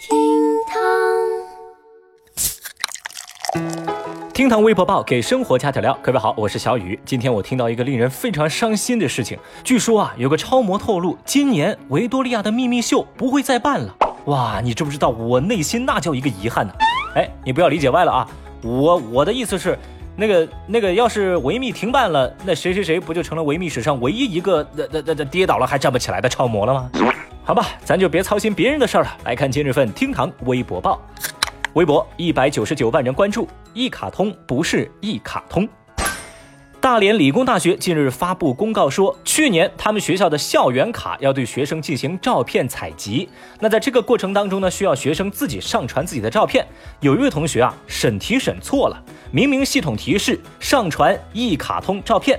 厅堂，厅堂微博报给生活加点料。各位好，我是小雨。今天我听到一个令人非常伤心的事情，据说啊，有个超模透露，今年维多利亚的秘密秀不会再办了。哇，你知不知道我内心那叫一个遗憾呢？哎，你不要理解歪了啊，我我的意思是。那个那个，要是维密停办了，那谁谁谁不就成了维密史上唯一一个那那那那跌倒了还站不起来的超模了吗？好吧，咱就别操心别人的事儿了。来看今日份厅堂微博报，微博一百九十九万人关注，一卡通不是一卡通。大连理工大学近日发布公告说，去年他们学校的校园卡要对学生进行照片采集。那在这个过程当中呢，需要学生自己上传自己的照片。有一位同学啊，审题审错了，明明系统提示上传一卡通照片，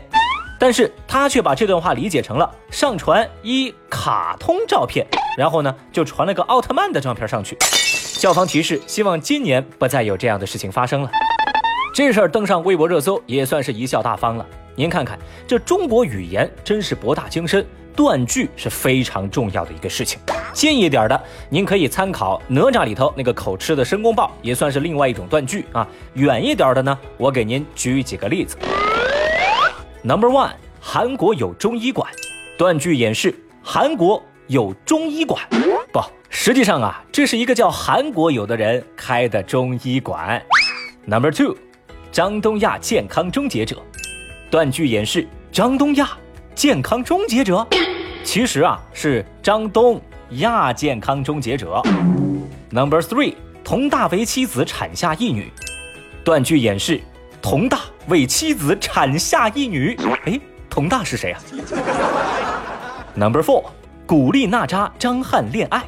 但是他却把这段话理解成了上传一卡通照片，然后呢就传了个奥特曼的照片上去。校方提示，希望今年不再有这样的事情发生了。这事儿登上微博热搜也算是贻笑大方了。您看看，这中国语言真是博大精深，断句是非常重要的一个事情。近一点的，您可以参考哪吒里头那个口吃的申公豹，也算是另外一种断句啊。远一点的呢，我给您举几个例子。Number one，韩国有中医馆，断句演示韩国有中医馆，不，实际上啊，这是一个叫韩国友的人开的中医馆。Number two。张东亚健康终结者，断句演示张东亚健康终结者，其实啊是张东亚健康终结者。Number three，佟大为妻子产下一女，断句演示佟大为妻子产下一女。哎，佟大是谁啊？Number four，古力娜扎张翰恋爱，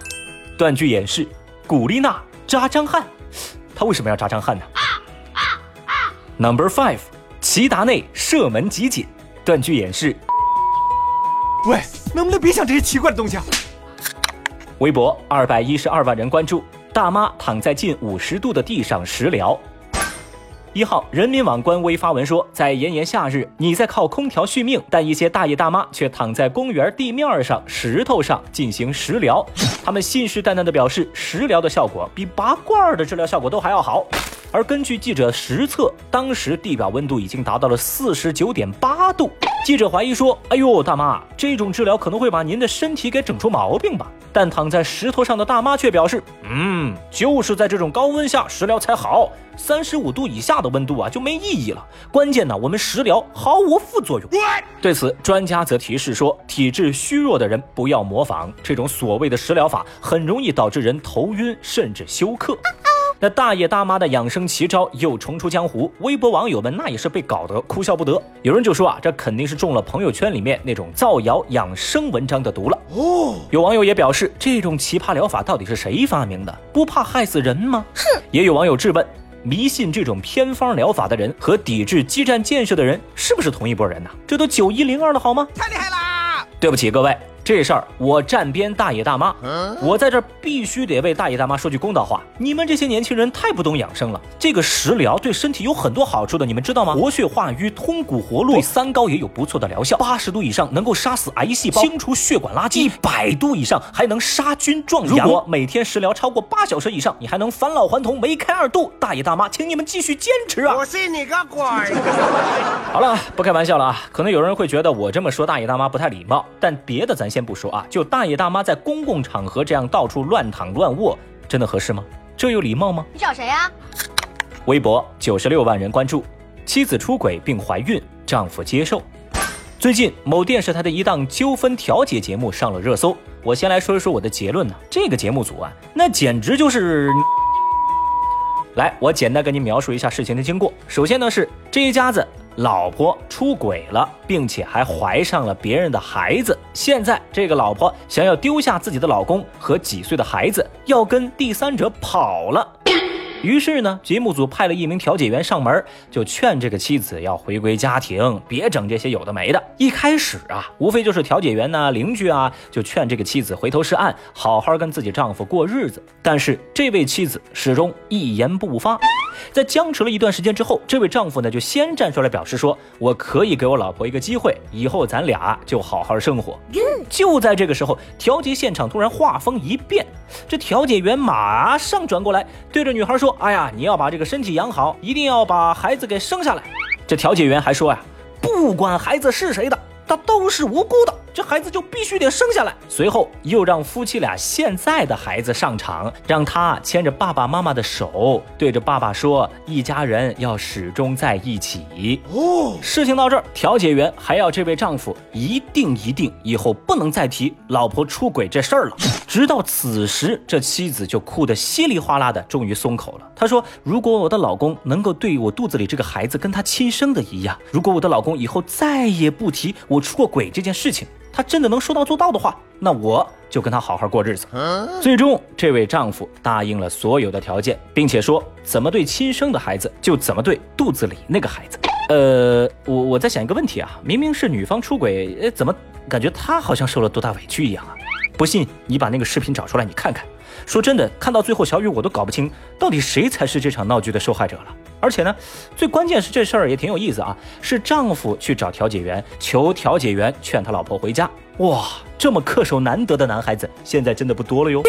断句演示古力娜扎张翰，他为什么要扎张翰呢？Number five，齐达内射门集锦，断句演示。喂，能不能别想这些奇怪的东西啊？微博二百一十二万人关注，大妈躺在近五十度的地上食疗。一号人民网官微发文说，在炎炎夏日，你在靠空调续命，但一些大爷大妈却躺在公园地面上、石头上进行食疗。他们信誓旦旦地表示，食疗的效果比拔罐的治疗效果都还要好。而根据记者实测，当时地表温度已经达到了四十九点八度。记者怀疑说：“哎呦，大妈，这种治疗可能会把您的身体给整出毛病吧？”但躺在石头上的大妈却表示：“嗯，就是在这种高温下食疗才好，三十五度以下的温度啊就没意义了。关键呢，我们食疗毫无副作用。”对此，专家则提示说：“体质虚弱的人不要模仿这种所谓的食疗法，很容易导致人头晕甚至休克。”那大爷大妈的养生奇招又重出江湖，微博网友们那也是被搞得哭笑不得。有人就说啊，这肯定是中了朋友圈里面那种造谣养生文章的毒了。哦，有网友也表示，这种奇葩疗法到底是谁发明的？不怕害死人吗？哼！也有网友质问，迷信这种偏方疗法的人和抵制基站建设的人是不是同一拨人呢？这都九一零二了好吗？太厉害啦！对不起各位。这事儿我站边大爷大妈，我在这儿必须得为大爷大妈说句公道话。你们这些年轻人太不懂养生了。这个食疗对身体有很多好处的，你们知道吗？活血化瘀、通骨活络，对三高也有不错的疗效。八十度以上能够杀死癌细胞，清除血管垃圾；一百度以上还能杀菌壮阳。如果每天食疗超过八小时以上，你还能返老还童、梅开二度。大爷大妈，请你们继续坚持啊！我信你个鬼！好了，不开玩笑了啊。可能有人会觉得我这么说大爷大妈不太礼貌，但别的咱。先不说啊，就大爷大妈在公共场合这样到处乱躺乱卧，真的合适吗？这有礼貌吗？你找谁呀？微博九十六万人关注，妻子出轨并怀孕，丈夫接受。最近某电视台的一档纠纷调解节目上了热搜。我先来说一说我的结论呢，这个节目组啊，那简直就是……来，我简单跟您描述一下事情的经过。首先呢，是这一家子。老婆出轨了，并且还怀上了别人的孩子。现在这个老婆想要丢下自己的老公和几岁的孩子，要跟第三者跑了。于是呢，节目组派了一名调解员上门，就劝这个妻子要回归家庭，别整这些有的没的。一开始啊，无非就是调解员呐、邻居啊，就劝这个妻子回头是岸，好好跟自己丈夫过日子。但是这位妻子始终一言不发。在僵持了一段时间之后，这位丈夫呢就先站出来表示说：“我可以给我老婆一个机会，以后咱俩就好好生活。”就在这个时候，调解现场突然画风一变，这调解员马上转过来对着女孩说：“哎呀，你要把这个身体养好，一定要把孩子给生下来。”这调解员还说呀：“不管孩子是谁的，他都是无辜的。”这孩子就必须得生下来。随后又让夫妻俩现在的孩子上场，让他牵着爸爸妈妈的手，对着爸爸说：“一家人要始终在一起。”哦，事情到这儿，调解员还要这位丈夫一定一定以后不能再提老婆出轨这事儿了。直到此时，这妻子就哭得稀里哗啦的，终于松口了。她说：“如果我的老公能够对我肚子里这个孩子跟他亲生的一样，如果我的老公以后再也不提我出过轨这件事情。”他真的能说到做到的话，那我就跟他好好过日子。最终，这位丈夫答应了所有的条件，并且说怎么对亲生的孩子就怎么对肚子里那个孩子。呃，我我在想一个问题啊，明明是女方出轨，呃，怎么感觉她好像受了多大委屈一样啊？不信你把那个视频找出来，你看看。说真的，看到最后，小雨我都搞不清到底谁才是这场闹剧的受害者了。而且呢，最关键是这事儿也挺有意思啊，是丈夫去找调解员，求调解员劝他老婆回家。哇，这么恪守难得的男孩子，现在真的不多了哟。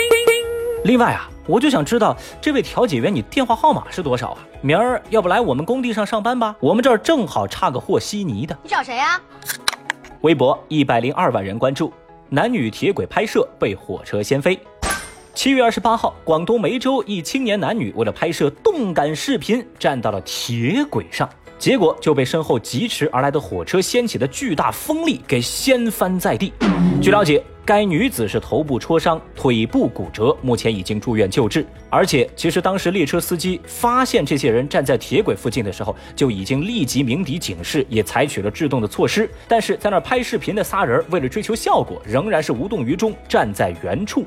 另外啊，我就想知道这位调解员你电话号码是多少啊？明儿要不来我们工地上上班吧？我们这儿正好差个和稀泥的。你找谁呀？微博一百零二万人关注，男女铁轨拍摄被火车掀飞。七月二十八号，广东梅州一青年男女为了拍摄动感视频，站到了铁轨上，结果就被身后疾驰而来的火车掀起的巨大风力给掀翻在地。据了解。该女子是头部挫伤，腿部骨折，目前已经住院救治。而且，其实当时列车司机发现这些人站在铁轨附近的时候，就已经立即鸣笛警示，也采取了制动的措施。但是在那拍视频的仨人，为了追求效果，仍然是无动于衷，站在原处。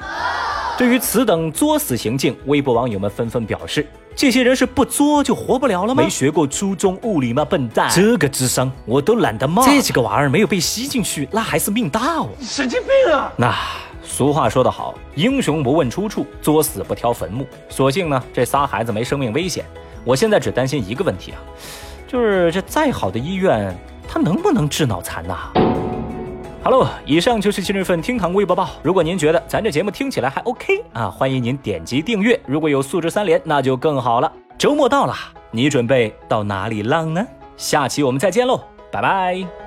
对于此等作死行径，微博网友们纷纷表示：这些人是不作就活不了了吗？没学过初中物理吗？笨蛋！这个智商我都懒得骂。这几个娃儿没有被吸进去，那还是命大哦！你神经病啊！那俗话说得好，英雄不问出处，作死不挑坟墓。所幸呢，这仨孩子没生命危险。我现在只担心一个问题啊，就是这再好的医院，他能不能治脑残呐好喽以上就是今日份厅堂微博报。如果您觉得咱这节目听起来还 OK 啊，欢迎您点击订阅。如果有素质三连，那就更好了。周末到了，你准备到哪里浪呢？下期我们再见喽，拜拜。